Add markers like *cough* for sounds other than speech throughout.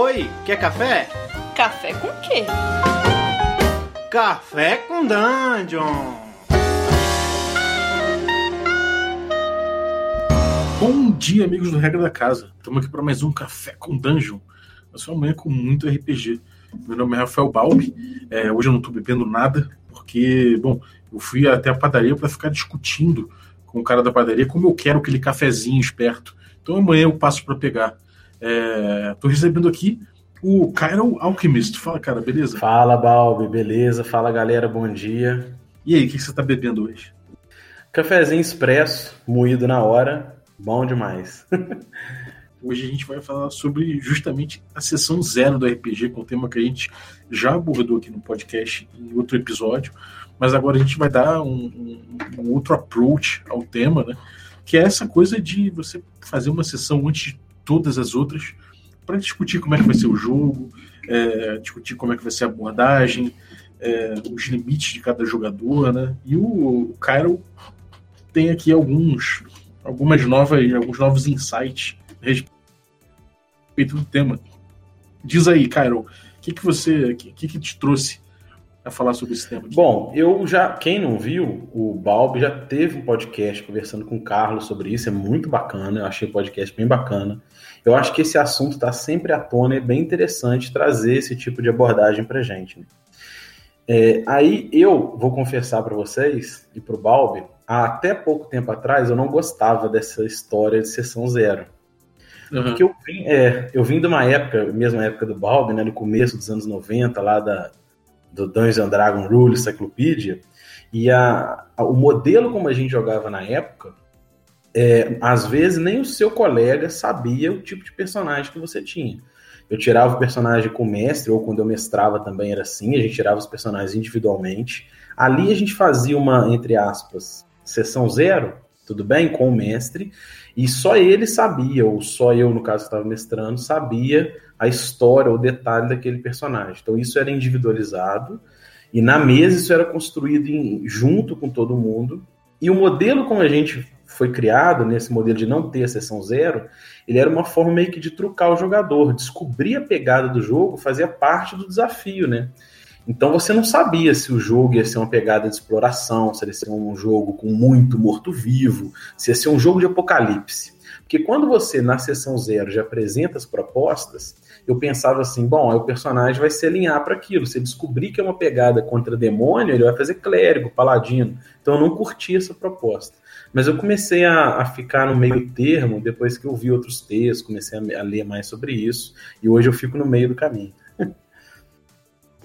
Oi, quer café? Café com quê? Café com Dungeon! Bom dia, amigos do Regra da Casa. Estamos aqui para mais um Café com Dungeon. A sua manhã com muito RPG. Meu nome é Rafael Balbi. É, hoje eu não estou bebendo nada, porque, bom, eu fui até a padaria para ficar discutindo com o cara da padaria como eu quero aquele cafezinho esperto. Então amanhã eu passo para pegar. Estou recebendo aqui o Cairo Alchemist. Fala, cara, beleza? Fala, Balbi, beleza? Fala, galera, bom dia. E aí, o que você está bebendo hoje? Cafezinho expresso, moído na hora, bom demais. *laughs* Hoje a gente vai falar sobre justamente a sessão zero do RPG, com um tema que a gente já abordou aqui no podcast em outro episódio, mas agora a gente vai dar um, um, um outro approach ao tema, né? Que é essa coisa de você fazer uma sessão antes de todas as outras para discutir como é que vai ser o jogo, é, discutir como é que vai ser a abordagem, é, os limites de cada jogador, né? E o, o Cairo tem aqui alguns, algumas novas, alguns novos insights a respeito do tema. Diz aí, Cairo, o que, que você, que, que te trouxe a falar sobre esse tema? Aqui? Bom, eu já, quem não viu, o Balbi já teve um podcast conversando com o Carlos sobre isso, é muito bacana, eu achei o podcast bem bacana. Eu acho que esse assunto está sempre à tona e é bem interessante trazer esse tipo de abordagem para gente. Né? É, aí eu vou confessar para vocês e para o Balbi, até pouco tempo atrás eu não gostava dessa história de sessão zero. Uhum. Porque eu vim, é, eu vim de uma época, mesma época do Balbi, né, no começo dos anos 90, lá da, do Dungeons Dragon Rule Cyclopedia, e a, a, o modelo como a gente jogava na época é, às vezes nem o seu colega sabia o tipo de personagem que você tinha. Eu tirava o personagem com o mestre, ou quando eu mestrava também era assim, a gente tirava os personagens individualmente. Ali a gente fazia uma, entre aspas, sessão zero, tudo bem, com o mestre, e só ele sabia, ou só eu, no caso que estava mestrando, sabia a história, o detalhe daquele personagem. Então isso era individualizado, e na mesa isso era construído em, junto com todo mundo, e o modelo como a gente foi criado nesse modelo de não ter a sessão zero, ele era uma forma meio que de trucar o jogador, descobrir a pegada do jogo fazia parte do desafio, né? Então você não sabia se o jogo ia ser uma pegada de exploração, se ia ser um jogo com muito morto-vivo, se ia ser um jogo de apocalipse. Porque quando você, na sessão zero, já apresenta as propostas, eu pensava assim, bom, o personagem vai se alinhar para aquilo. Se descobrir que é uma pegada contra demônio, ele vai fazer clérigo, paladino. Então eu não curti essa proposta. Mas eu comecei a, a, ficar no meio termo depois que eu vi outros textos, comecei a, a, ler mais sobre isso, e hoje eu fico no meio do caminho.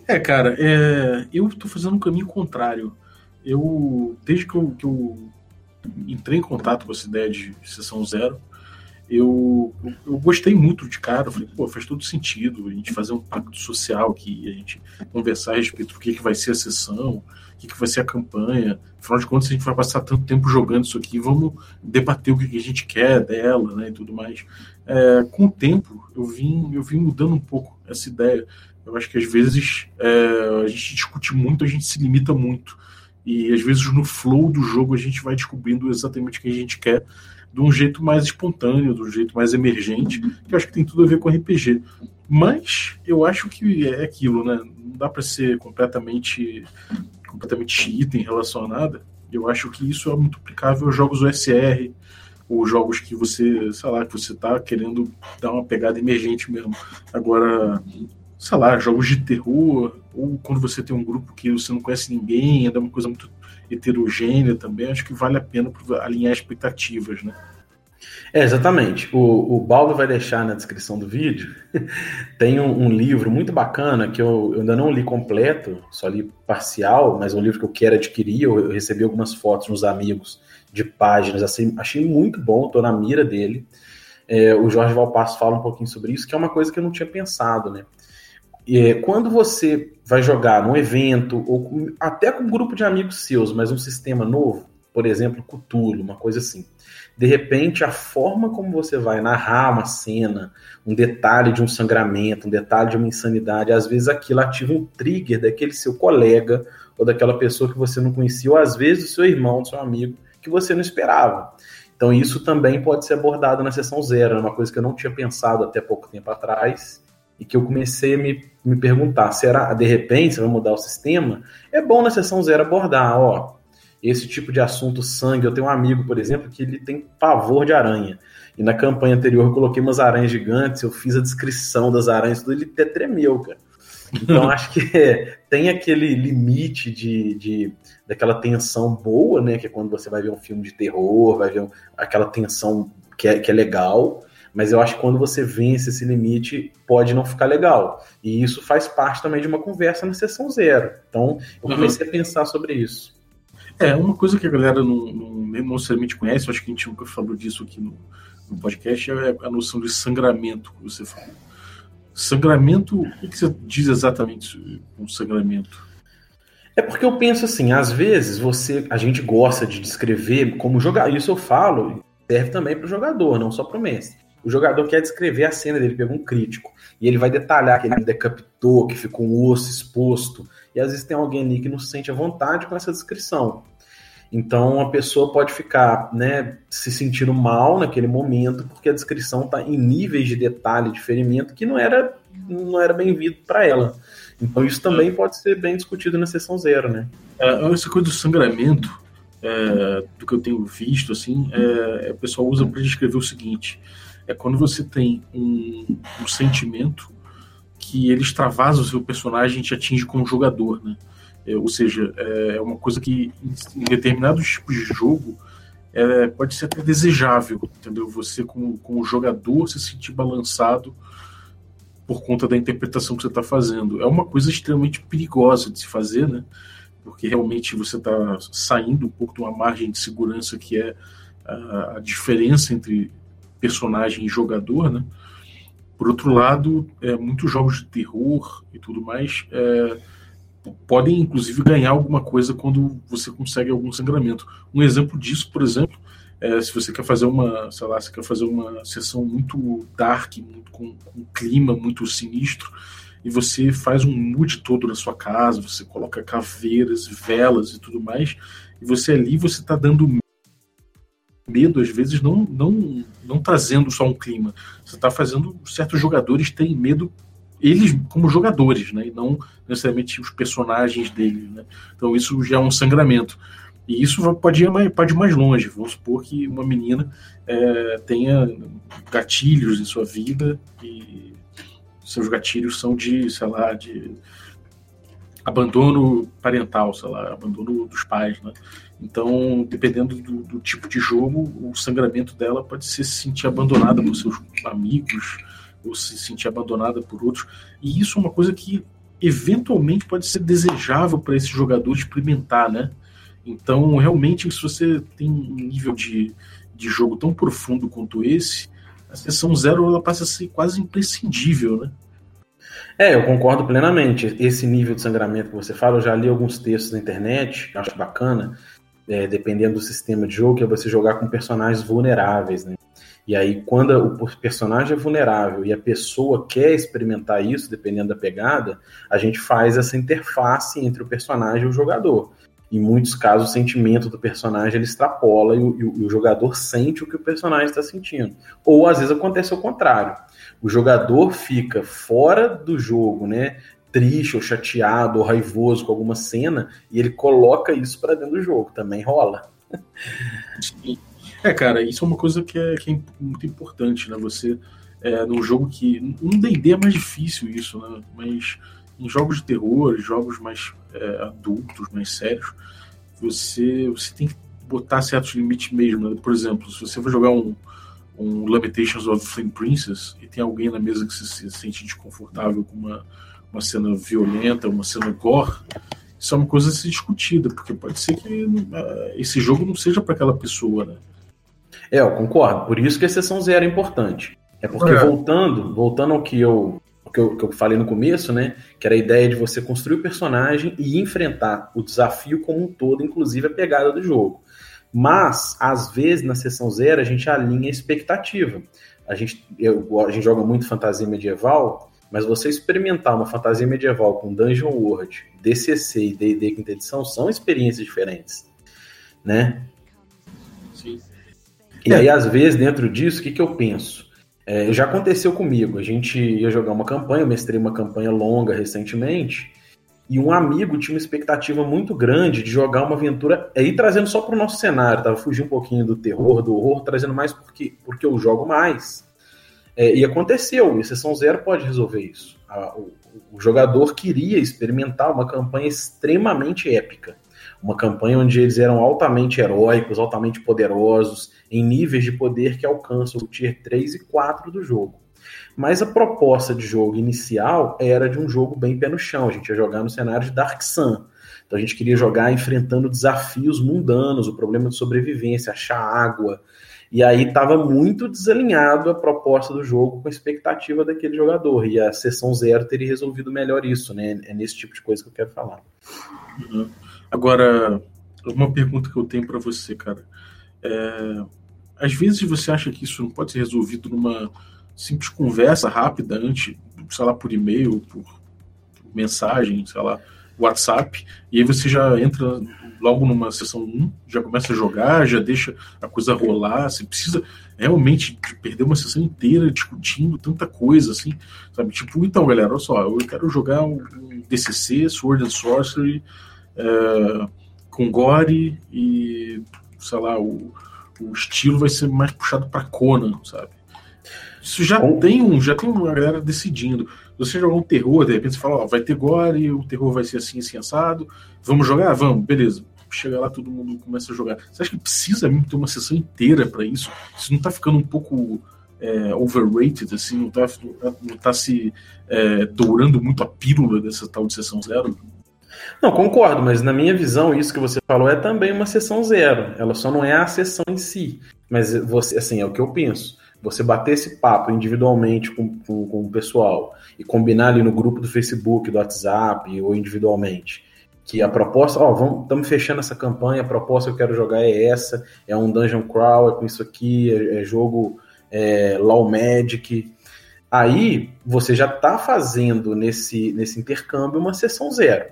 É, cara, é, eu estou fazendo um caminho contrário. Eu, desde que eu, que eu entrei em contato com essa ideia de sessão zero, eu, eu, gostei muito de cara. Falei, pô, faz todo sentido a gente fazer um pacto social aqui, a gente conversar a respeito do que, que vai ser a sessão, o que, que vai ser a campanha. Afinal de contas, a gente vai passar tanto tempo jogando isso aqui, vamos debater o que, que a gente quer dela, né, e tudo mais. É, com o tempo, eu vim, eu vim mudando um pouco essa ideia. Eu acho que às vezes é, a gente discute muito, a gente se limita muito. E às vezes no flow do jogo a gente vai descobrindo exatamente o que a gente quer de um jeito mais espontâneo, de um jeito mais emergente, que eu acho que tem tudo a ver com RPG. Mas eu acho que é aquilo, né? Não dá para ser completamente completamente item relacionada. Eu acho que isso é muito aplicável aos jogos OSR, ou jogos que você, sei lá, que você tá querendo dar uma pegada emergente mesmo. Agora, sei lá, jogos de terror, ou quando você tem um grupo que você não conhece ninguém, é uma coisa muito heterogênea também, acho que vale a pena alinhar expectativas, né? É, exatamente. O, o Baldo vai deixar na descrição do vídeo. *laughs* Tem um, um, livro muito bacana que eu, eu, ainda não li completo, só li parcial, mas é um livro que eu quero adquirir. Eu, eu recebi algumas fotos nos amigos de páginas, assim, achei muito bom, estou na mira dele. É, o Jorge Valpasso fala um pouquinho sobre isso, que é uma coisa que eu não tinha pensado, né? É, quando você vai jogar num evento, ou com, até com um grupo de amigos seus, mas um sistema novo, por exemplo, Cthulhu, uma coisa assim. De repente, a forma como você vai narrar uma cena, um detalhe de um sangramento, um detalhe de uma insanidade, às vezes aquilo ativa um trigger daquele seu colega ou daquela pessoa que você não conhecia, ou às vezes do seu irmão, do seu amigo, que você não esperava. Então, isso também pode ser abordado na sessão zero, é uma coisa que eu não tinha pensado até pouco tempo atrás e que eu comecei a me, me perguntar, será, de repente, você vai mudar o sistema? É bom na sessão zero abordar, ó, esse tipo de assunto sangue. Eu tenho um amigo, por exemplo, que ele tem pavor de aranha. E na campanha anterior eu coloquei umas aranhas gigantes, eu fiz a descrição das aranhas, tudo, ele até tremeu, cara. Então *laughs* acho que é, tem aquele limite de, de daquela tensão boa, né? Que é quando você vai ver um filme de terror, vai ver um, aquela tensão que é, que é legal. Mas eu acho que quando você vence esse limite, pode não ficar legal. E isso faz parte também de uma conversa na sessão zero. Então, eu uhum. comecei uhum. a pensar sobre isso. É, uma coisa que a galera não, não, não necessariamente conhece, eu acho que a gente nunca falou disso aqui no, no podcast, é a noção de sangramento que você falou. Sangramento, o que você diz exatamente com sangramento? É porque eu penso assim, às vezes você, a gente gosta de descrever como jogar, isso eu falo, serve também para o jogador, não só para o mestre. O jogador quer descrever a cena dele, pegou um crítico, e ele vai detalhar que ele decapitou, que ficou um osso exposto, e às vezes tem alguém ali que não se sente à vontade com essa descrição. Então a pessoa pode ficar né, se sentindo mal naquele momento, porque a descrição está em níveis de detalhe de ferimento que não era, não era bem-vindo para ela. Então isso também pode ser bem discutido na sessão zero, né? É, essa coisa do sangramento, é, do que eu tenho visto, assim, é, o pessoal usa para descrever o seguinte: é quando você tem um, um sentimento que ele extravasa o seu personagem e te atinge como jogador, né? É, ou seja, é uma coisa que em determinados tipos de jogo é, pode ser até desejável, entendeu? Você, como, como jogador, se sentir balançado por conta da interpretação que você está fazendo. É uma coisa extremamente perigosa de se fazer, né? Porque realmente você está saindo um pouco de uma margem de segurança que é a, a diferença entre personagem e jogador, né? Por outro lado, é, muitos jogos de terror e tudo mais é, podem inclusive ganhar alguma coisa quando você consegue algum sangramento. Um exemplo disso, por exemplo, é se você quer fazer uma, sei lá, você quer fazer uma sessão muito dark, muito, com, com clima muito sinistro, e você faz um mood todo na sua casa, você coloca caveiras, velas e tudo mais, e você ali você está dando medo às vezes não não não trazendo só um clima, você está fazendo certos jogadores terem medo eles como jogadores, né? E não necessariamente os personagens deles, né? Então isso já é um sangramento. E isso pode ir mais, pode ir mais longe. Vamos supor que uma menina é, tenha gatilhos em sua vida e seus gatilhos são de, sei lá, de abandono parental, sei lá, abandono dos pais, né? Então, dependendo do, do tipo de jogo, o sangramento dela pode ser se sentir abandonada por seus amigos, ou se sentir abandonada por outros. E isso é uma coisa que eventualmente pode ser desejável para esse jogador experimentar, né? Então, realmente, se você tem um nível de, de jogo tão profundo quanto esse, a sessão zero ela passa a ser quase imprescindível, né? É, eu concordo plenamente. Esse nível de sangramento que você fala, eu já li alguns textos na internet, acho bacana, é, dependendo do sistema de jogo, que é você jogar com personagens vulneráveis, né? E aí, quando o personagem é vulnerável e a pessoa quer experimentar isso, dependendo da pegada, a gente faz essa interface entre o personagem e o jogador. Em muitos casos, o sentimento do personagem ele extrapola e o, e o jogador sente o que o personagem está sentindo. Ou às vezes acontece o contrário. O jogador fica fora do jogo, né? Triste ou chateado ou raivoso com alguma cena e ele coloca isso para dentro do jogo. Também rola. Sim. É, cara, isso é uma coisa que é, que é muito importante, né? Você, é, num jogo que. Um DD é mais difícil isso, né? Mas em jogos de terror, jogos mais é, adultos, mais sérios, você, você tem que botar certos limites mesmo. Né? Por exemplo, se você for jogar um, um Lamentations of Flame Princess e tem alguém na mesa que se, se sente desconfortável com uma, uma cena violenta, uma cena gore, isso é uma coisa a ser discutida, porque pode ser que uh, esse jogo não seja para aquela pessoa, né? É, eu concordo. Por isso que a sessão zero é importante. É porque é. voltando, voltando ao que eu, que eu, que eu falei no começo, né? Que era a ideia de você construir o personagem e enfrentar o desafio como um todo, inclusive a pegada do jogo. Mas, às vezes, na sessão zero, a gente alinha a expectativa. A gente, eu, a gente joga muito fantasia medieval, mas você experimentar uma fantasia medieval com Dungeon World, DCC e D&D quinta edição são experiências diferentes, né? Sim. E aí, às vezes, dentro disso, o que, que eu penso? É, já aconteceu comigo. A gente ia jogar uma campanha, eu mestrei uma campanha longa recentemente, e um amigo tinha uma expectativa muito grande de jogar uma aventura, aí trazendo só para o nosso cenário, tava fugindo um pouquinho do terror, do horror, trazendo mais porque, porque eu jogo mais. É, e aconteceu, e Sessão Zero pode resolver isso. A, o, o jogador queria experimentar uma campanha extremamente épica. Uma campanha onde eles eram altamente heróicos, altamente poderosos, em níveis de poder que alcançam o Tier 3 e 4 do jogo. Mas a proposta de jogo inicial era de um jogo bem pé no chão. A gente ia jogar no cenário de Dark Sun. Então a gente queria jogar enfrentando desafios mundanos, o problema de sobrevivência, achar água. E aí estava muito desalinhado a proposta do jogo com a expectativa daquele jogador. E a sessão zero teria resolvido melhor isso, né? É nesse tipo de coisa que eu quero falar. Uhum. Agora, uma pergunta que eu tenho para você, cara. É... Às vezes você acha que isso não pode ser resolvido numa simples conversa rápida antes, sei lá, por e-mail, por mensagem, sei lá, WhatsApp, e aí você já entra logo numa sessão 1, já começa a jogar, já deixa a coisa rolar, você precisa realmente perder uma sessão inteira discutindo tanta coisa, assim, sabe? Tipo, então, galera, olha só, eu quero jogar um DCC, Sword and Sorcery, é, com gore e, sei lá, o, o estilo vai ser mais puxado para Conan, sabe? Isso já tem um, já tem uma galera decidindo. Você jogar um terror, de repente você fala, ó, vai ter gore, o terror vai ser assim, assim, assado. Vamos jogar? Vamos, beleza. Chega lá, todo mundo começa a jogar. Você acha que precisa mesmo ter uma sessão inteira para isso? Isso não tá ficando um pouco é, overrated, assim, não tá, não tá se é, dourando muito a pílula dessa tal de sessão zero? Não, concordo, mas na minha visão, isso que você falou é também uma sessão zero. Ela só não é a sessão em si. Mas você, assim, é o que eu penso você bater esse papo individualmente com, com, com, o pessoal e combinar ali no grupo do Facebook, do WhatsApp ou individualmente, que a proposta, ó, vamos, estamos fechando essa campanha, a proposta que eu quero jogar é essa, é um dungeon crawl, é com isso aqui, é, é jogo é, Law Magic. Aí você já está fazendo nesse, nesse intercâmbio uma sessão zero.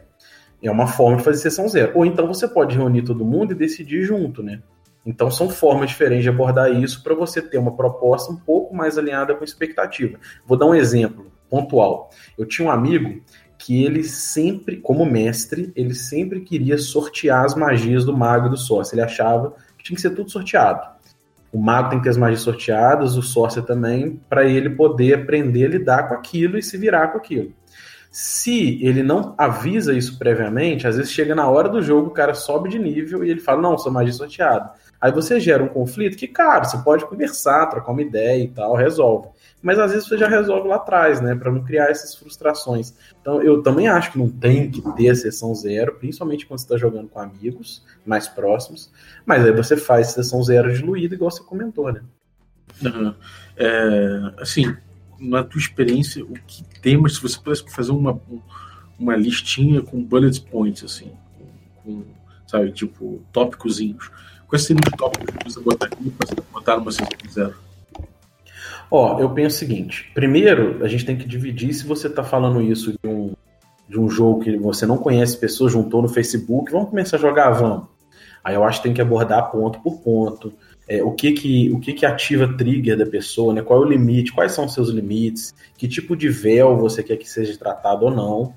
É uma forma de fazer sessão zero. Ou então você pode reunir todo mundo e decidir junto, né? Então, são formas diferentes de abordar isso para você ter uma proposta um pouco mais alinhada com a expectativa. Vou dar um exemplo pontual. Eu tinha um amigo que ele sempre, como mestre, ele sempre queria sortear as magias do mago e do sócio. Ele achava que tinha que ser tudo sorteado. O mago tem que ter as magias sorteadas, o sócio também, para ele poder aprender a lidar com aquilo e se virar com aquilo. Se ele não avisa isso previamente, às vezes chega na hora do jogo, o cara sobe de nível e ele fala: Não, sou magia sorteada. Aí você gera um conflito que, cara, você pode conversar, trocar uma ideia e tal, resolve. Mas às vezes você já resolve lá atrás, né? Para não criar essas frustrações. Então eu também acho que não tem que ter a sessão zero, principalmente quando você está jogando com amigos mais próximos. Mas aí você faz sessão zero diluída, igual você comentou, né? É, assim, na tua experiência, o que temas, se você pudesse fazer uma, uma listinha com bullet points, assim, com, sabe, tipo, tópicozinhos Quais seriam os tópicos que você botaria para botar numa sessão zero? Ó, eu penso o seguinte: primeiro, a gente tem que dividir se você está falando isso de um, de um jogo que você não conhece pessoas, juntou no Facebook, vamos começar a jogar, vamos. Aí eu acho que tem que abordar ponto por ponto. É, o que que, o que que ativa trigger da pessoa, né? Qual é o limite, quais são os seus limites, que tipo de véu você quer que seja tratado ou não.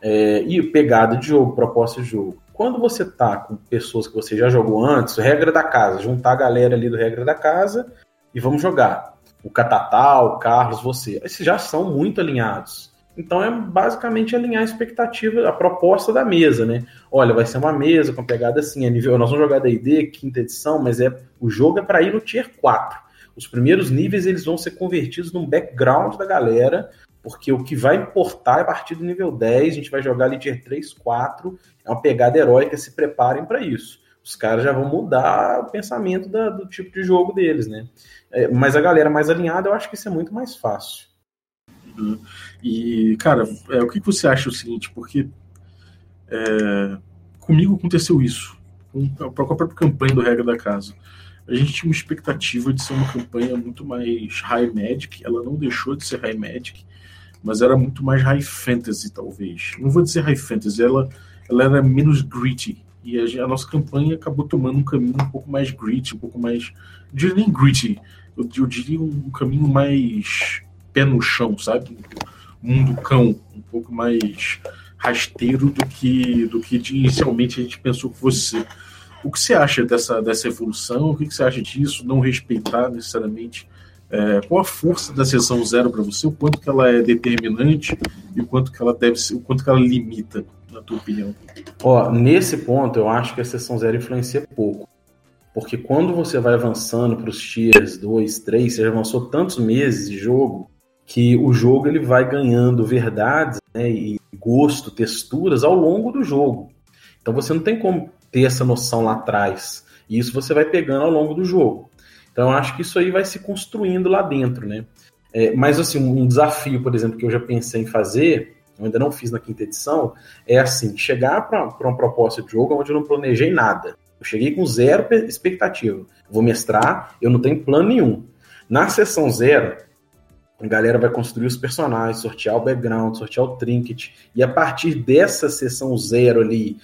É, e pegada de jogo, proposta de jogo. Quando você tá com pessoas que você já jogou antes, regra da casa, juntar a galera ali do regra da casa e vamos jogar. O Catatá, o Carlos, você. Esses já são muito alinhados. Então é basicamente alinhar a expectativa, a proposta da mesa, né? Olha, vai ser uma mesa com pegada assim, é nível, nós vamos jogar D&D, quinta edição, mas é o jogo é para ir no tier 4. Os primeiros níveis eles vão ser convertidos num background da galera porque o que vai importar é a partir do nível 10, a gente vai jogar ali tier 3, 4, é uma pegada heróica, se preparem para isso. Os caras já vão mudar o pensamento da, do tipo de jogo deles, né? É, mas a galera mais alinhada, eu acho que isso é muito mais fácil. Uhum. E, cara, é, o que você acha o seguinte, porque é, comigo aconteceu isso, com a própria campanha do Regra da Casa. A gente tinha uma expectativa de ser uma campanha muito mais high magic, ela não deixou de ser high magic, mas era muito mais high fantasy, talvez. Não vou dizer high fantasy, ela, ela era menos gritty, E a, a, nossa campanha acabou tomando um caminho um pouco mais gritty, um pouco mais. Não diria nem gritty, eu, eu diria um caminho mais pé no chão, sabe? Mundo cão, um pouco mais rasteiro do que, do que inicialmente a gente pensou que fosse. O que você acha dessa, dessa evolução? O que você acha disso? Não respeitar necessariamente é, qual a força da sessão zero para você? O quanto que ela é determinante e o quanto que ela deve ser, o quanto que ela limita, na tua opinião? Ó, nesse ponto eu acho que a sessão zero influencia pouco. Porque quando você vai avançando para os tiers 2, 3, você já avançou tantos meses de jogo que o jogo ele vai ganhando verdades né, e gosto, texturas ao longo do jogo. Então você não tem como ter essa noção lá atrás. E isso você vai pegando ao longo do jogo. Então, eu acho que isso aí vai se construindo lá dentro, né? É, mas, assim, um desafio, por exemplo, que eu já pensei em fazer, eu ainda não fiz na quinta edição, é assim, chegar para uma proposta de jogo onde eu não planejei nada. Eu cheguei com zero expectativa. Vou mestrar, eu não tenho plano nenhum. Na sessão zero, a galera vai construir os personagens, sortear o background, sortear o trinket, e a partir dessa sessão zero ali,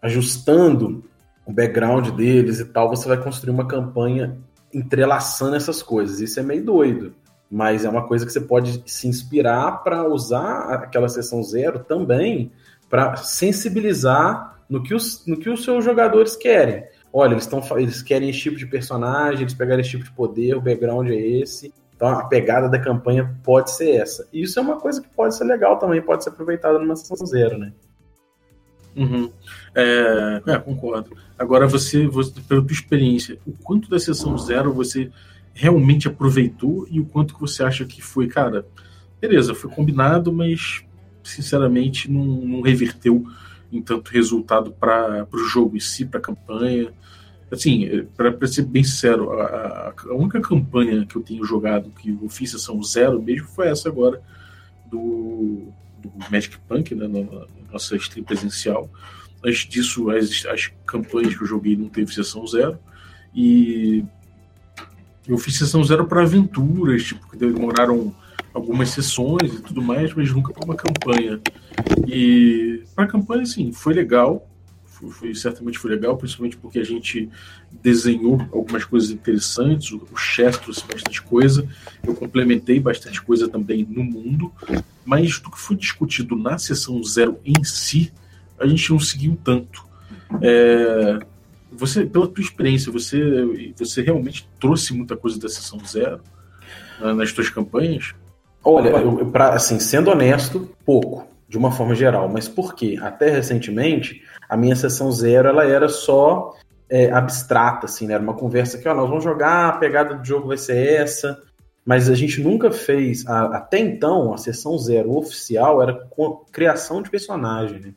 ajustando o background deles e tal, você vai construir uma campanha entrelaçando essas coisas. Isso é meio doido, mas é uma coisa que você pode se inspirar para usar aquela sessão zero também para sensibilizar no que, os, no que os seus jogadores querem. Olha, eles, tão, eles querem esse tipo de personagem, eles pegaram esse tipo de poder, o background é esse. Então a pegada da campanha pode ser essa. E isso é uma coisa que pode ser legal também, pode ser aproveitada numa sessão zero, né? Uhum. É, é, concordo. Agora, você, você, pela tua experiência, o quanto da sessão zero você realmente aproveitou e o quanto que você acha que foi, cara, beleza, foi combinado, mas sinceramente não, não reverteu em tanto resultado para o jogo em si, para a campanha. Assim, para ser bem sincero, a, a, única campanha que eu tenho jogado que eu fiz sessão zero mesmo foi essa agora do, do Magic Punk, né, na, na nossa stream presencial. Antes disso, as, as campanhas que eu joguei não teve sessão zero. E eu fiz sessão zero para aventuras, tipo, que demoraram algumas sessões e tudo mais, mas nunca para uma campanha. E para a campanha, sim, foi legal. Foi, certamente foi legal, principalmente porque a gente desenhou algumas coisas interessantes, o, o trouxe bastante coisa, eu complementei bastante coisa também no mundo, mas do que foi discutido na sessão zero em si, a gente não seguiu tanto. É, você, pela tua experiência, você, você realmente trouxe muita coisa da sessão zero nas tuas campanhas? Olha, assim, sendo honesto, pouco, de uma forma geral. Mas por quê? Até recentemente, a minha sessão zero ela era só é, abstrata, assim, né? Era uma conversa que, ó, nós vamos jogar, a pegada do jogo vai ser essa, mas a gente nunca fez, a, até então, a sessão zero oficial era com, criação de personagem, né?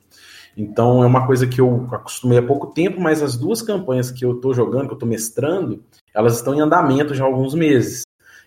Então é uma coisa que eu acostumei há pouco tempo, mas as duas campanhas que eu estou jogando, que eu estou mestrando, elas estão em andamento já há alguns meses.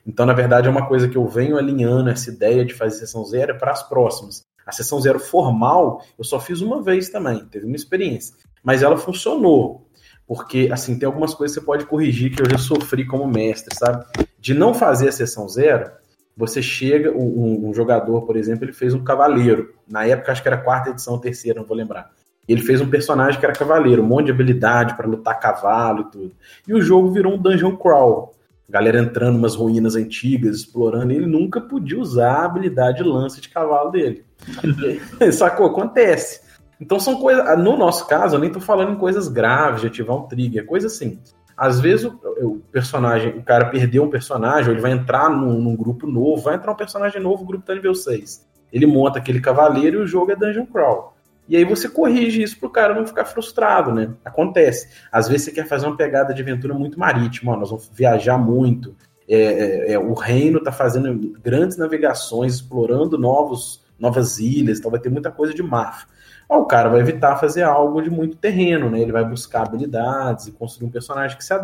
Então, na verdade, é uma coisa que eu venho alinhando essa ideia de fazer sessão zero para as próximas. A sessão zero formal, eu só fiz uma vez também, teve uma experiência. Mas ela funcionou. Porque, assim, tem algumas coisas que você pode corrigir que eu já sofri como mestre, sabe? De não fazer a sessão zero, você chega, um, um, jogador, por exemplo, ele fez um cavaleiro. Na época, acho que era quarta edição, terceira, não vou lembrar. Ele fez um personagem que era cavaleiro, um monte de habilidade para lutar cavalo e tudo. E o jogo virou um dungeon crawl galera entrando umas ruínas antigas, explorando, e ele nunca podia usar a habilidade de lance de cavalo dele. *laughs* Sacou? Acontece. Então são coisas. No nosso caso, eu nem tô falando em coisas graves, de ativar um trigger, coisa assim. Às vezes o, o, personagem, o cara perdeu um personagem, ou ele vai entrar num, num, grupo novo, vai entrar um personagem novo, o grupo tá nível 6. Ele monta aquele cavaleiro e o jogo é Dungeon Crawl. E aí você corrige isso pro cara não ficar frustrado, né? Acontece. Às vezes você quer fazer uma pegada de aventura muito marítima, ó, nós vamos viajar muito. É, é, é, o reino tá fazendo grandes navegações, explorando novos, novas ilhas, então vai ter muita coisa de mar. O cara vai evitar fazer algo de muito terreno, né? Ele vai buscar habilidades e construir um personagem que se,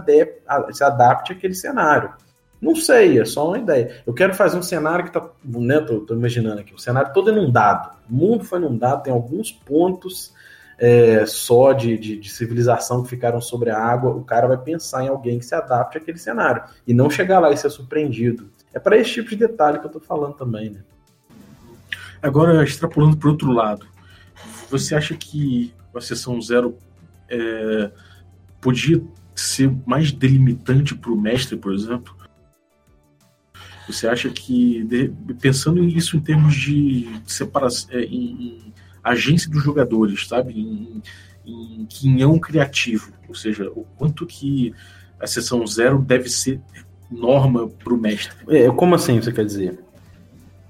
se adapte àquele cenário. Não sei, é só uma ideia. Eu quero fazer um cenário que tá. Né, tô, tô imaginando aqui, um cenário todo inundado. O mundo foi inundado, tem alguns pontos é, só de, de, de, civilização que ficaram sobre a água. O cara vai pensar em alguém que se adapte àquele cenário. E não chegar lá e ser surpreendido. É para esse tipo de detalhe que eu tô falando também, né? Agora, extrapolando para outro lado, você acha que a sessão zero é, podia ser mais delimitante para o mestre, por exemplo? Você acha que, pensando isso em termos de separação, é, em, em, agência dos jogadores, sabe? Em, em quinhão criativo, ou seja, o quanto que a sessão zero deve ser norma para o mestre. É, como assim você quer dizer?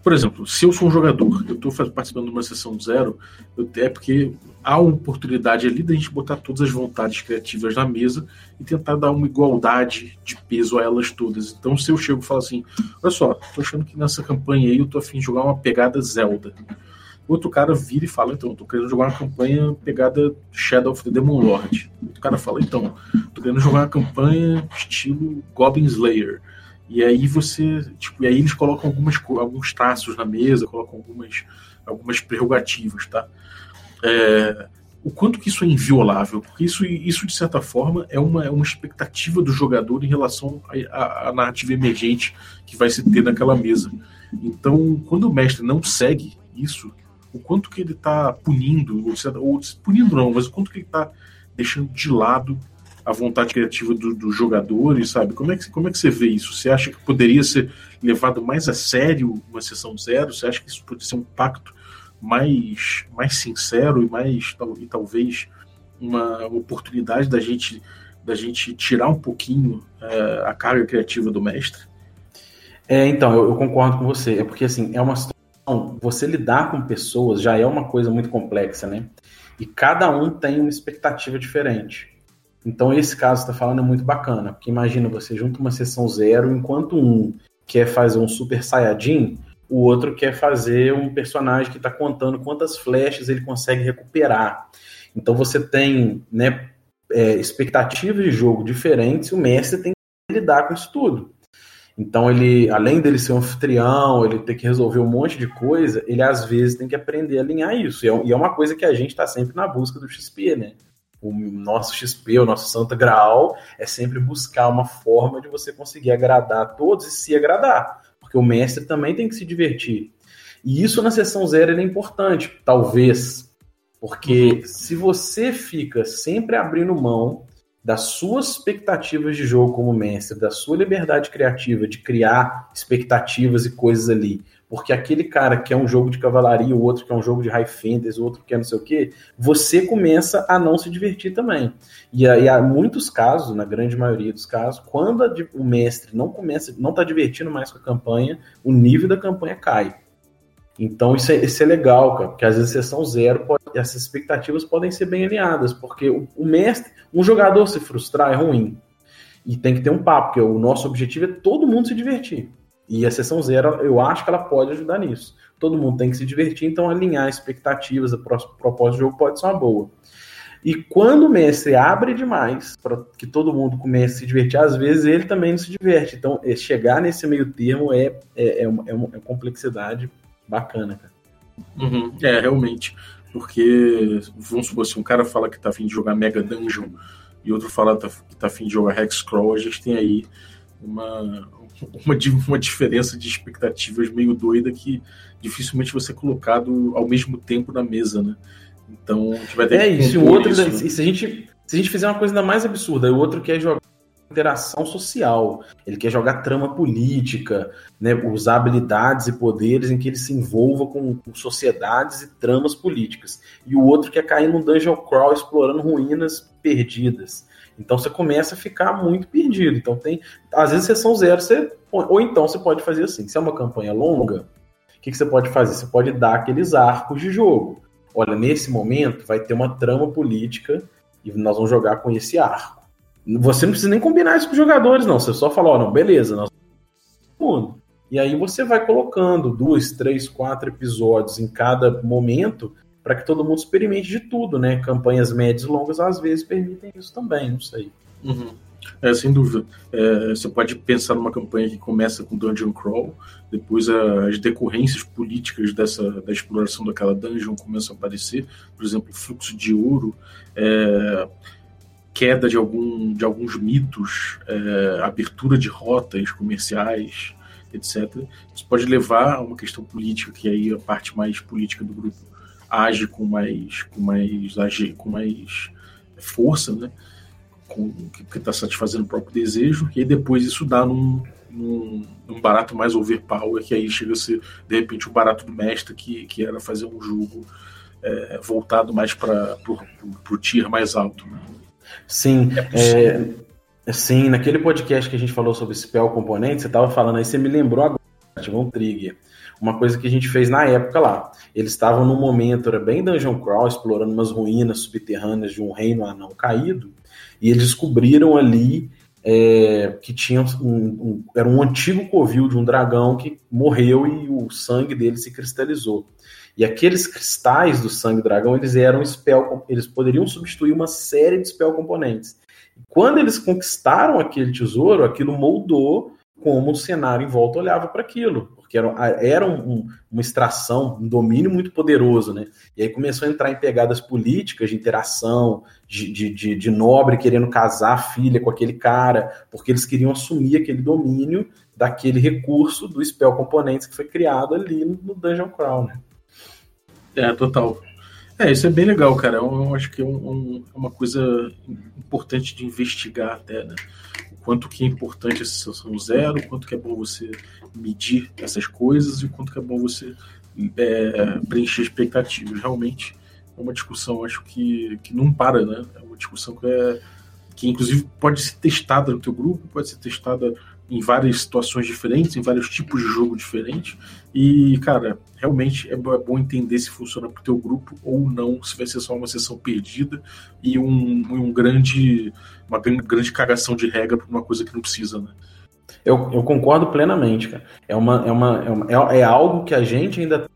Por exemplo, se eu sou um jogador, eu estou participando de uma sessão zero, eu, é porque há uma oportunidade ali da gente botar todas as vontades criativas na mesa e tentar dar uma igualdade de peso a elas todas. Então, se eu chego e falo assim: olha só, tô achando que nessa campanha aí eu tô afim de jogar uma pegada Zelda. Outro cara vira e fala: então, tô querendo jogar uma campanha pegada Shadow of the Demon Lord. Outro cara fala: então, tô querendo jogar uma campanha estilo Goblin Slayer. E aí você, tipo, e aí eles colocam algumas, alguns traços na mesa, colocam algumas, algumas prerrogativas, tá? É, o quanto que isso é inviolável, porque isso, isso de certa forma é uma, é uma expectativa do jogador em relação à narrativa emergente que vai se ter naquela mesa. Então, quando o mestre não segue isso, o quanto que ele está punindo, ou, ou punindo não, mas o quanto que ele está deixando de lado a vontade criativa dos do jogadores, sabe? Como é, que, como é que você vê isso? Você acha que poderia ser levado mais a sério uma sessão zero? Você acha que isso pode ser um pacto mais, mais sincero e mais e talvez uma oportunidade da gente da gente tirar um pouquinho é, a carga criativa do mestre? É, então, eu, eu, concordo com você. É porque assim, é uma situação, você lidar com pessoas já é uma coisa muito complexa, né? E cada um tem uma expectativa diferente. Então, esse caso que está falando é muito bacana, porque imagina você junta uma sessão zero, enquanto um quer fazer um super saiyajin, o outro quer fazer um personagem que está contando quantas flechas ele consegue recuperar. Então, você tem né, é, expectativas de jogo diferentes e o mestre tem que lidar com isso tudo. Então, ele, além dele ser um anfitrião, ele ter que resolver um monte de coisa, ele às vezes tem que aprender a alinhar isso. E é, é uma coisa que a gente está sempre na busca do XP, né? O nosso XP, o nosso Santa Graal, é sempre buscar uma forma de você conseguir agradar todos e se agradar. Porque o mestre também tem que se divertir. E isso na sessão zero é importante, talvez. Porque se você fica sempre abrindo mão das suas expectativas de jogo como mestre, da sua liberdade criativa de criar expectativas e coisas ali, porque aquele cara que é um jogo de cavalaria, o outro que é um jogo de high fantasy, o outro que é não sei o quê, você começa a não se divertir também. E aí há muitos casos, na grande maioria dos casos, quando a, o mestre não começa, não está divertindo mais com a campanha, o nível da campanha cai. Então isso é, isso é legal, cara, porque às vezes sessão zero, pode, essas expectativas podem ser bem alinhadas, porque o, o mestre, um jogador se frustrar é ruim. E tem que ter um papo, porque o nosso objetivo é todo mundo se divertir. E a sessão zero, eu acho que ela pode ajudar nisso. Todo mundo tem que se divertir, então alinhar expectativas, a propósito do jogo pode ser uma boa. E quando o mestre abre demais para que todo mundo comece a se divertir, às vezes ele também não se diverte. Então, é, chegar nesse meio termo é, é, é, uma, é uma é complexidade bacana, cara. Uhum, é, realmente. Porque, vamos supor, se um cara fala que tá afim de jogar Mega Dungeon e outro fala que tá afim de jogar Hexcrawl, a gente tem aí uma, uma, uma diferença de expectativas meio doida que dificilmente você é colocado ao mesmo tempo na mesa, né? Então, a gente vai ter é que isso. O outro, isso, né? se, a gente, se a gente fizer uma coisa ainda mais absurda, o outro quer jogar interação social, ele quer jogar trama política, né, usar habilidades e poderes em que ele se envolva com, com sociedades e tramas políticas. E o outro quer cair num dungeon crawl explorando ruínas perdidas. Então você começa a ficar muito perdido. Então tem, às vezes sessão zero, você, ou então você pode fazer assim, se é uma campanha longa, o que, que você pode fazer? Você pode dar aqueles arcos de jogo. Olha, nesse momento vai ter uma trama política e nós vamos jogar com esse arco. Você não precisa nem combinar isso com os jogadores, não. Você só fala, ó, não, beleza, nós mundo. E aí você vai colocando dois, três, quatro episódios em cada momento para que todo mundo experimente de tudo, né? Campanhas médias e longas às vezes permitem isso também, não sei. Uhum. É, sem dúvida. É, você pode pensar numa campanha que começa com Dungeon Crawl, depois as decorrências políticas dessa, da exploração daquela dungeon começam a aparecer, por exemplo, fluxo de ouro, é, queda de, algum, de alguns mitos, é, abertura de rotas comerciais, etc. Isso pode levar a uma questão política, que aí a parte mais política do grupo age com mais com mais age, com mais força, né? Com, que está satisfazendo o próprio desejo, e aí depois isso dá num, num, num, barato mais overpower, que aí chega a ser, de repente, o barato do mestre, que, que era fazer um jogo é, voltado mais para o tier mais alto. Né? Sim, é, é, sim, naquele podcast que a gente falou sobre spell componente, você estava falando aí, você me lembrou agora, ativou um trigger. Uma coisa que a gente fez na época lá. Eles estavam num momento, era bem dungeon crawl, explorando umas ruínas subterrâneas de um reino anão caído, e eles descobriram ali é, que tinha um, um, era um antigo covil de um dragão que morreu e o sangue dele se cristalizou. E aqueles cristais do sangue dragão, eles eram spell, eles poderiam substituir uma série de spell componentes. Quando eles conquistaram aquele tesouro, aquilo moldou como o cenário em volta olhava para aquilo, porque era, era um, uma extração, um domínio muito poderoso, né? E aí começou a entrar em pegadas políticas de interação, de, de, de, de nobre querendo casar a filha com aquele cara, porque eles queriam assumir aquele domínio daquele recurso do spell componentes que foi criado ali no Dungeon Crawl, né? É, total. É, isso é bem legal, cara. Eu, eu acho que é, um, é, uma coisa importante de investigar até, né? O quanto que é importante a sensação zero, o quanto que é bom você medir essas coisas e o quanto que é bom você é, preencher expectativas. Realmente é uma discussão, acho que, que não para, né? É uma discussão que é que inclusive pode ser testada no teu grupo, pode ser testada em várias situações diferentes, em vários tipos de jogo diferentes. E, cara, realmente é, é bom entender se funciona para o teu grupo ou não, se vai ser só uma sessão perdida e um, um grande, uma grande cagação de regra para uma coisa que não precisa, né? Eu, eu concordo plenamente, cara. É, uma, é, uma, é, uma, é, é algo que a gente ainda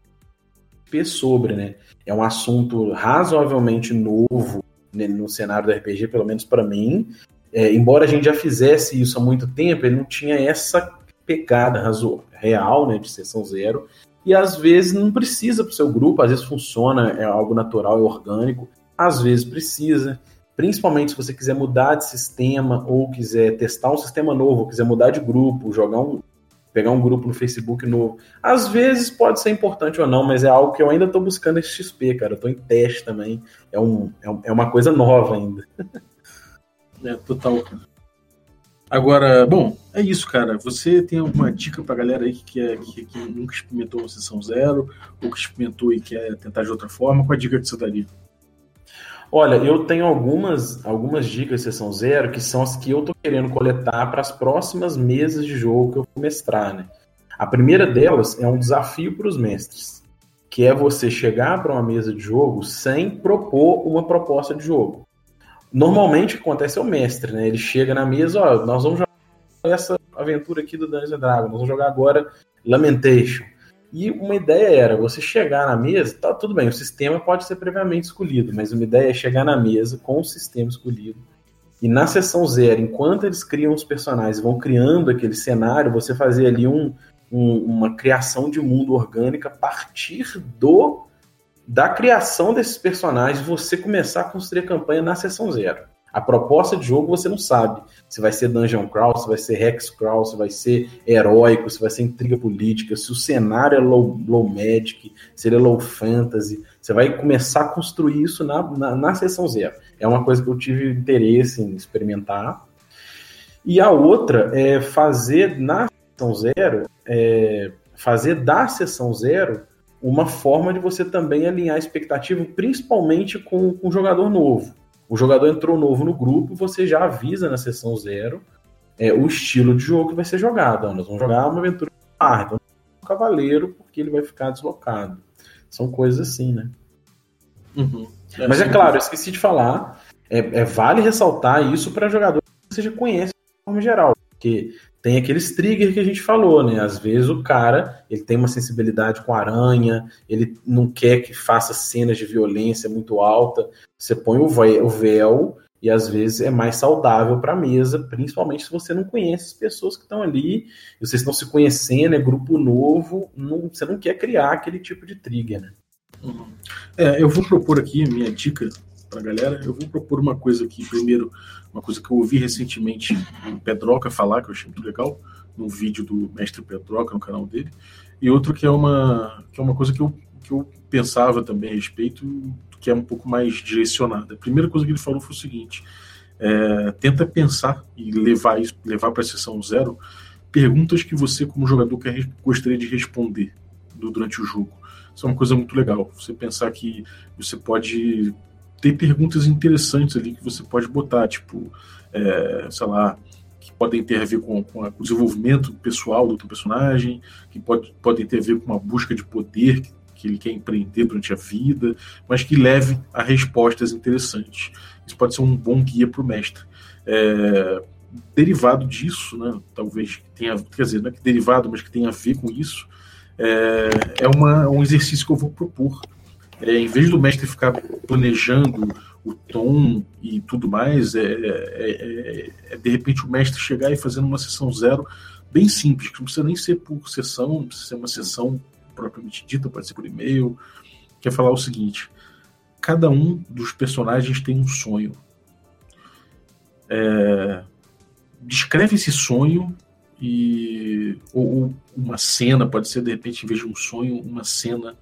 tem sobre, né? É um assunto razoavelmente novo né, no cenário do RPG, pelo menos para mim, é, embora a gente já fizesse isso há muito tempo, ele não tinha essa pegada real né, de sessão zero. E às vezes não precisa para o seu grupo, às vezes funciona, é algo natural, é orgânico, às vezes precisa. Principalmente se você quiser mudar de sistema ou quiser testar um sistema novo, quiser mudar de grupo, jogar um, pegar um grupo no Facebook novo. Às vezes pode ser importante ou não, mas é algo que eu ainda estou buscando esse XP, cara. Eu estou em teste também. É, um, é, é uma coisa nova ainda. *laughs* É, total. Agora, bom, é isso, cara. Você tem alguma dica pra galera aí que, quer, que, que nunca experimentou uma sessão zero, ou que experimentou e quer tentar de outra forma? Qual a dica que você daria? Olha, eu tenho algumas, algumas dicas de sessão zero que são as que eu tô querendo coletar para as próximas mesas de jogo que eu vou mestrar, né? A primeira delas é um desafio para os mestres, que é você chegar para uma mesa de jogo sem propor uma proposta de jogo. Normalmente o que acontece é o mestre, né? Ele chega na mesa, ó, nós vamos jogar essa aventura aqui do Dungeons Dragons, nós vamos jogar agora Lamentation. E uma ideia era você chegar na mesa, tá tudo bem, o sistema pode ser previamente escolhido, mas uma ideia é chegar na mesa com o sistema escolhido. E na sessão zero, enquanto eles criam os personagens, vão criando aquele cenário, você fazer ali um, um, uma criação de mundo orgânica a partir do da criação desses personagens, você começar a construir a campanha na sessão zero. A proposta de jogo você não sabe se vai ser dungeon crawl, se vai ser hex crawl, se vai ser heróico, se vai ser intriga política, se o cenário é low, low magic, se ele é low fantasy. Você vai começar a construir isso na, na, na sessão zero. É uma coisa que eu tive interesse em experimentar. E a outra é fazer na sessão zero, é, fazer da sessão zero uma forma de você também alinhar a expectativa, principalmente com, com o jogador novo. O jogador entrou novo no grupo, você já avisa na sessão zero é, o estilo de jogo que vai ser jogado. Nós vamos jogar uma aventura de par, então um cavaleiro, porque ele vai ficar deslocado. São coisas assim, né? Uhum. É Mas é claro, eu esqueci de falar, é, é vale ressaltar isso para jogador que você já conhece de forma geral, porque tem aqueles triggers que a gente falou, né? Às vezes o cara ele tem uma sensibilidade com aranha, ele não quer que faça cenas de violência muito alta. Você põe o véu e às vezes é mais saudável para a mesa, principalmente se você não conhece as pessoas que estão ali, vocês estão se conhecendo, é grupo novo, não, você não quer criar aquele tipo de trigger, né? É, eu vou propor aqui minha dica para a galera. Eu vou propor uma coisa aqui primeiro uma coisa que eu ouvi recentemente o Pedroca falar, que eu achei muito legal, num vídeo do mestre Pedroca no canal dele, e outro que é uma, que é uma coisa que eu, que eu pensava também a respeito, que é um pouco mais direcionada. A primeira coisa que ele falou foi o seguinte: é, tenta pensar e levar isso, levar para a sessão zero perguntas que você, como jogador, quer, gostaria de responder durante o jogo. Isso é uma coisa muito legal. Você pensar que você pode ter perguntas interessantes ali que você pode botar, tipo, é, sei lá, que podem ter a ver com, com, o desenvolvimento pessoal do personagem, que pode, podem ter a ver com uma busca de poder que, que ele quer empreender durante a vida, mas que leve a respostas interessantes. Isso pode ser um bom guia para o mestre. É, derivado disso, né, talvez tenha, quer dizer, não é que derivado, mas que tenha a ver com isso, é, é uma, um exercício que eu vou propor. É, em vez do mestre ficar planejando o tom e tudo mais, é, é, é, é, de repente o mestre chegar e fazendo uma sessão zero bem simples, que não precisa nem ser por sessão, não precisa ser uma sessão propriamente dita, pode ser por e-mail, que é falar o seguinte: cada um dos personagens tem um sonho. É, descreve esse sonho e ou, ou, uma cena pode ser de repente em vez de um sonho uma cena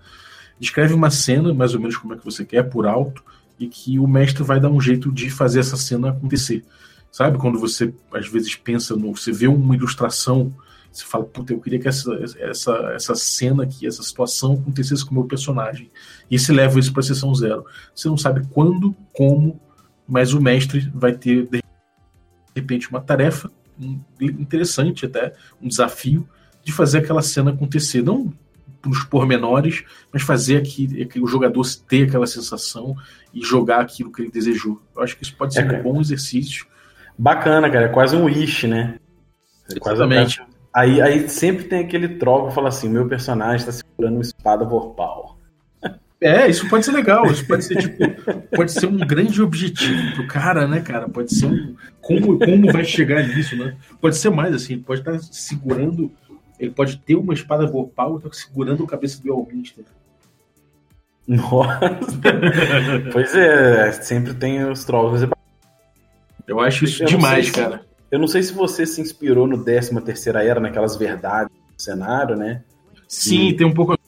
descreve uma cena mais ou menos como é que você quer por alto e que o mestre vai dar um jeito de fazer essa cena acontecer. Sabe? Quando você às vezes pensa no você vê uma ilustração você fala puta eu queria que essa essa essa cena aqui essa situação acontecesse com o meu personagem. E se leva isso para a sessão zero. Você não sabe quando como mas o mestre vai ter de repente uma tarefa interessante até, um desafio de fazer aquela cena acontecer, não nos pormenores, mas fazer aqui, aqui o jogador ter aquela sensação e jogar aquilo que ele desejou. Eu acho que isso pode ser é, um bom exercício. Bacana, cara, é quase um wish, né? É Exatamente. Quase... Aí, aí sempre tem aquele troco que fala assim: meu personagem está segurando uma espada vorpal. *laughs* É, isso pode ser legal, isso pode ser tipo, pode ser um grande objetivo pro cara, né, cara? Pode ser um. Como, como vai chegar nisso, né? Pode ser mais assim, pode estar segurando. Ele pode ter uma espada vorpal e tá segurando a cabeça do Elminster. Nossa! *laughs* pois é, sempre tem os trolls. Eu acho isso eu demais, se, cara. Eu não sei se você se inspirou no 13 terceira era, naquelas verdades do cenário, né? Sim, e... tem um pouco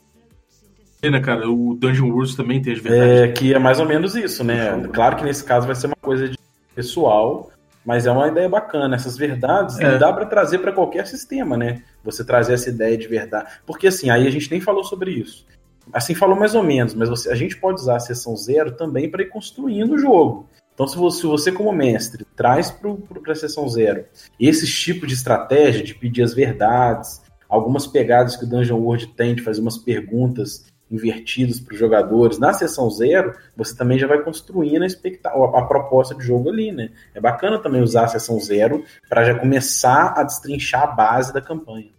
né, cara? O Dungeon World também tem as verdades. É, que é mais ou menos isso, né? Claro que nesse caso vai ser uma coisa de pessoal, mas é uma ideia bacana. Essas verdades é. dá para trazer para qualquer sistema, né? Você trazer essa ideia de verdade. Porque assim, aí a gente nem falou sobre isso. Assim falou mais ou menos, mas você, a gente pode usar a sessão zero também para ir construindo o jogo. Então, se você, se você como mestre, traz para a sessão zero esse tipo de estratégia de pedir as verdades, algumas pegadas que o Dungeon World tem de fazer umas perguntas invertidos para os jogadores. Na sessão zero, você também já vai construindo a, a, a, proposta de jogo ali, né? É bacana também usar a sessão zero para já começar a destrinchar a base da campanha.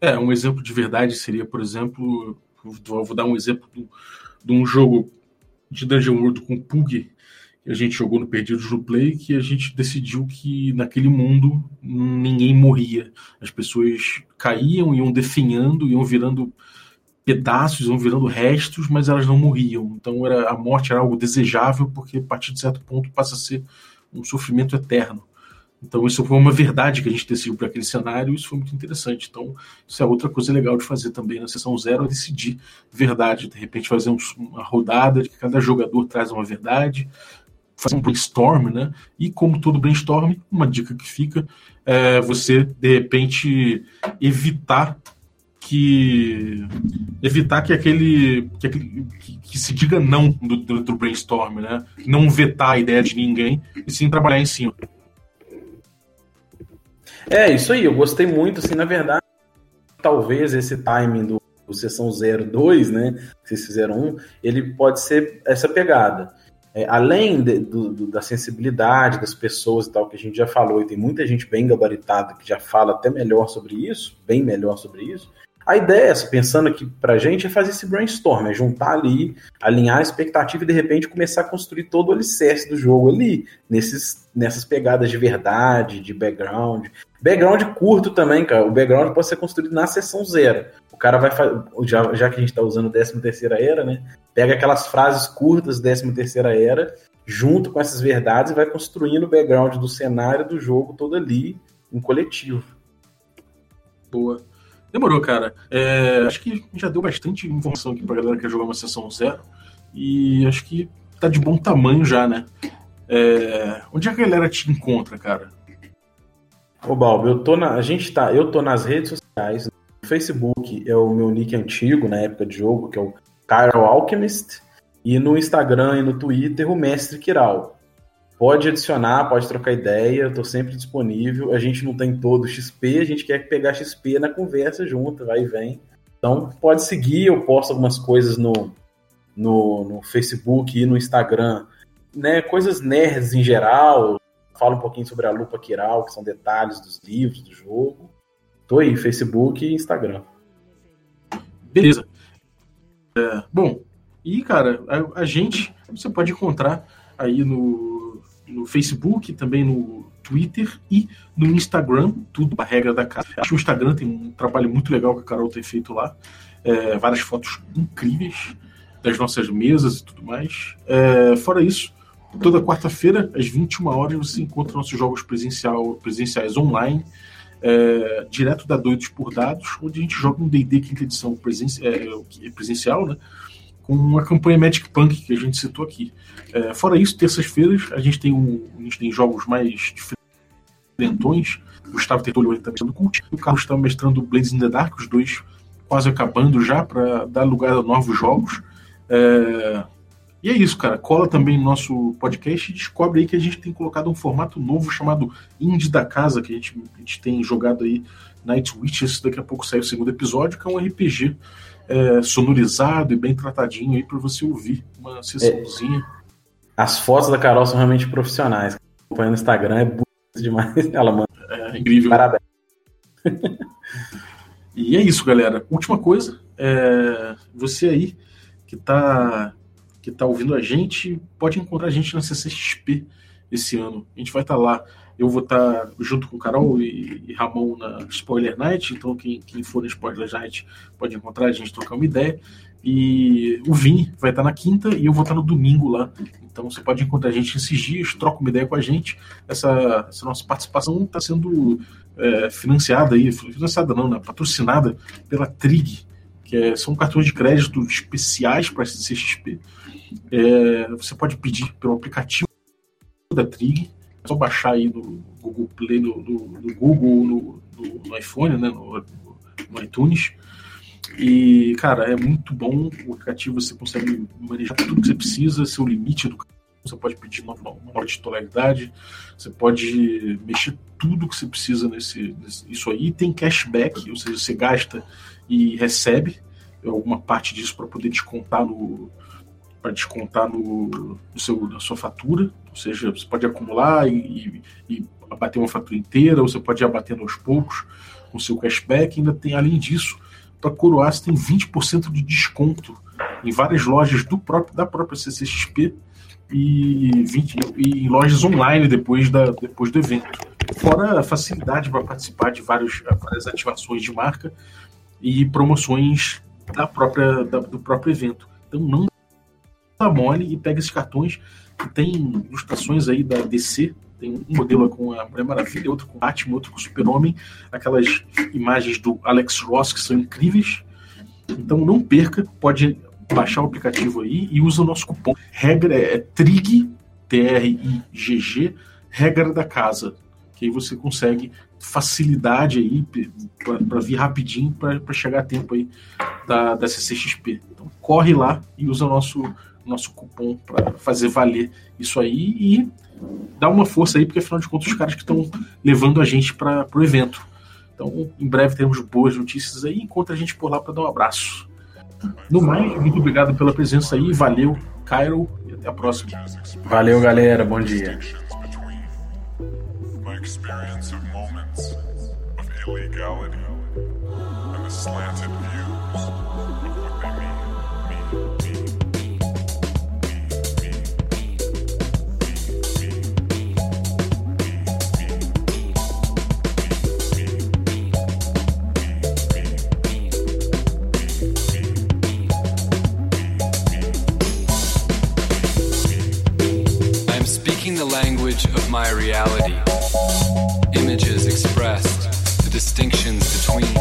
É, um exemplo de verdade seria, por exemplo, vou dar um exemplo do, de um jogo de Dungeon World com Pug, que a gente jogou no Perdidos no Play, que a gente decidiu que naquele mundo ninguém morria. As pessoas caíam, iam definhando, iam virando pedaços, iam virando restos, mas elas não morriam. Então era, a morte era algo desejável, porque a partir de certo ponto passa a ser um sofrimento eterno. Então isso foi uma verdade que a gente decidiu para aquele cenário e isso foi muito interessante. Então isso é outra coisa legal de fazer também na sessão zero, é decidir verdade. De repente fazer um, uma rodada de que cada jogador traz uma verdade, fazer um brainstorm, né? E como todo brainstorm, uma dica que fica é você, de repente, evitar que evitar que aquele que, aquele, que, que se diga não do, do, do, brainstorm, né? Não vetar a ideia de ninguém e sim trabalhar em cima. É, isso aí, eu gostei muito, assim, na verdade, talvez esse timing do, do sessão 02, né, que vocês fizeram um, ele pode ser essa pegada. É, além de, do, do, da sensibilidade das pessoas e tal, que a gente já falou, e tem muita gente bem gabaritada que já fala até melhor sobre isso, bem melhor sobre isso, a ideia essa, pensando aqui pra gente, é fazer esse brainstorm, é juntar ali, alinhar a expectativa e de repente começar a construir todo o alicerce do jogo ali, nesses, nessas pegadas de verdade, de background. Background curto também, cara. O background pode ser construído na sessão zero. O cara vai fazer, já, já que a gente está usando 13 terceira era, né? Pega aquelas frases curtas 13 terceira era, junto com essas verdades e vai construindo o background do cenário do jogo todo ali, em coletivo. Boa. Demorou, cara. É, acho que já deu bastante informação aqui pra galera que quer jogar uma sessão zero. E acho que tá de bom tamanho já, né? É, onde é a galera te encontra, cara? Ô, Balbo, eu tô na, a gente tá, eu tô nas redes sociais. No Facebook é o meu nick antigo, na época de jogo, que é o Cairo Alchemist. E no Instagram e no Twitter, o Mestre Kiral. Pode adicionar, pode trocar ideia, eu tô sempre disponível. A gente não tem todo XP, a gente quer pegar XP na conversa junto, vai e vem. Então pode seguir, eu posto algumas coisas no, no, no Facebook e no Instagram, né? Coisas nerds em geral. Falo um pouquinho sobre a lupa Kiral, que são detalhes dos livros, do jogo. Tô aí, Facebook e Instagram. Beleza. É, bom, e cara, a, a, gente você pode encontrar aí no, no Facebook, também no Twitter e no Instagram, tudo a regra da casa. Acho que o Instagram tem um trabalho muito legal que a Carol tem feito lá. É, várias fotos incríveis das nossas mesas e tudo mais. É, fora isso, toda quarta-feira, às 21 horas, você encontra nossos jogos presencial, presenciais online, é, direto da Doidos por Dados, onde a gente joga um D&D quinta edição presen é, presencial, né? Com uma campanha Magic Punk que a gente citou aqui. É, fora isso, terças-feiras a gente tem um, a gente tem jogos mais diferentões. O Gustavo Tertulho está mestrando Cult, o Carlos está mestrando Blades in the Dark, os dois quase acabando já para dar lugar a novos jogos. É... E é isso, cara. Cola também no nosso podcast e descobre aí que a gente tem colocado um formato novo chamado Indie da Casa, que a gente, a gente tem jogado aí Night Witches. Daqui a pouco sai o segundo episódio, que é um RPG é, sonorizado e bem tratadinho aí para você ouvir uma sessãozinha. É. As fotos da Carol são realmente profissionais. Acompanhando no Instagram é bonito demais. *laughs* Ela manda. É incrível. Parabéns. *laughs* e é isso, galera. Última coisa, é, você aí que está que tá ouvindo a gente, pode encontrar a gente na CCXP esse ano. A gente vai estar tá lá. Eu vou estar junto com o Carol e, e, Ramon na Spoiler Night, então quem, quem for na Spoiler Night pode encontrar a gente, trocar uma ideia. E o Vini vai estar na quinta e eu vou estar no domingo lá. Então você pode encontrar a gente esses dias, troca uma ideia com a gente. Essa, essa nossa participação está sendo é, financiada aí, financiada não, né, patrocinada pela Trig, que é, são cartões de crédito especiais para CXP. É, você pode pedir pelo aplicativo da Trig, só baixar aí no Google Play, no, no, no Google, no, no, iPhone, né, no, no iTunes. E, cara, é muito bom. O aplicativo você consegue manejar tudo que você precisa, seu limite do você pode pedir uma, de titularidade, você pode mexer tudo que você precisa nesse, nesse, isso aí. Tem cashback, ou seja, você gasta e recebe alguma parte disso para poder descontar no para descontar no, no, seu, na sua fatura, ou seja, você pode acumular e, e, e abater uma fatura inteira, ou você pode ir abatendo aos poucos com seu cashback. Ainda tem, além disso, para coroar, você tem 20% de desconto em várias lojas do próprio, da própria CCXP e, 20, e em lojas online depois, da, depois do evento. Fora a facilidade para participar de vários, várias ativações de marca e promoções da própria, da, do próprio evento. Então não mole e pega esses cartões que tem ilustrações aí da DC. Tem um modelo com a Mulher Maravilha, outro com Batman, outro com Super-Homem, aquelas imagens do Alex Ross que são incríveis. Então não perca, pode baixar o aplicativo aí e usa o nosso cupom. Regra é TRIG, T-R-I-G-G, regra da casa. Que aí você consegue facilidade aí para vir rapidinho para chegar a tempo aí da, da CCXP. Então corre lá e usa o nosso, nosso cupom para fazer valer isso aí e dá uma força aí, porque afinal de contas os caras que estão levando a gente para o evento. Então, em breve teremos boas notícias aí. Encontra a gente por lá para dar um abraço. No mais, muito obrigado pela presença aí. Valeu, Cairo, e até a próxima. Valeu, galera. Bom dia. illegality Speaking the language of my reality, images expressed, the distinctions between,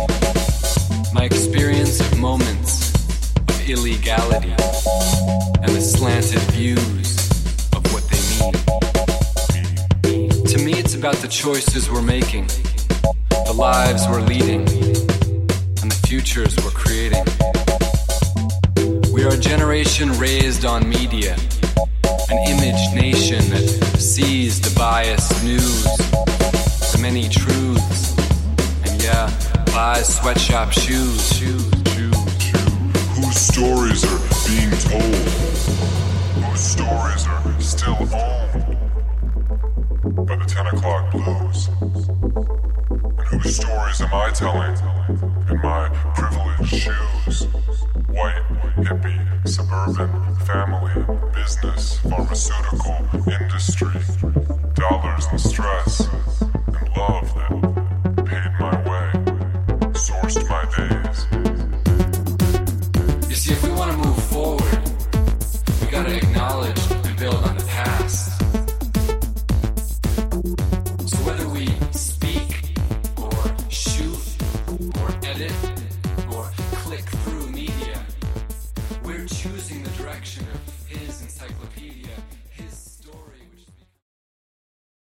my experience of moments of illegality, and the slanted views of what they mean. To me, it's about the choices we're making, the lives we're leading, and the futures we're creating. We are a generation raised on media an image nation that sees the biased news, the many truths, and yeah, buys sweatshop shoes, shoes, shoes, shoes. Whose stories are being told? Whose stories are still owned by the 10 o'clock blues? And whose stories am I telling suburban, family, business, pharmaceutical, industry, dollars and stress,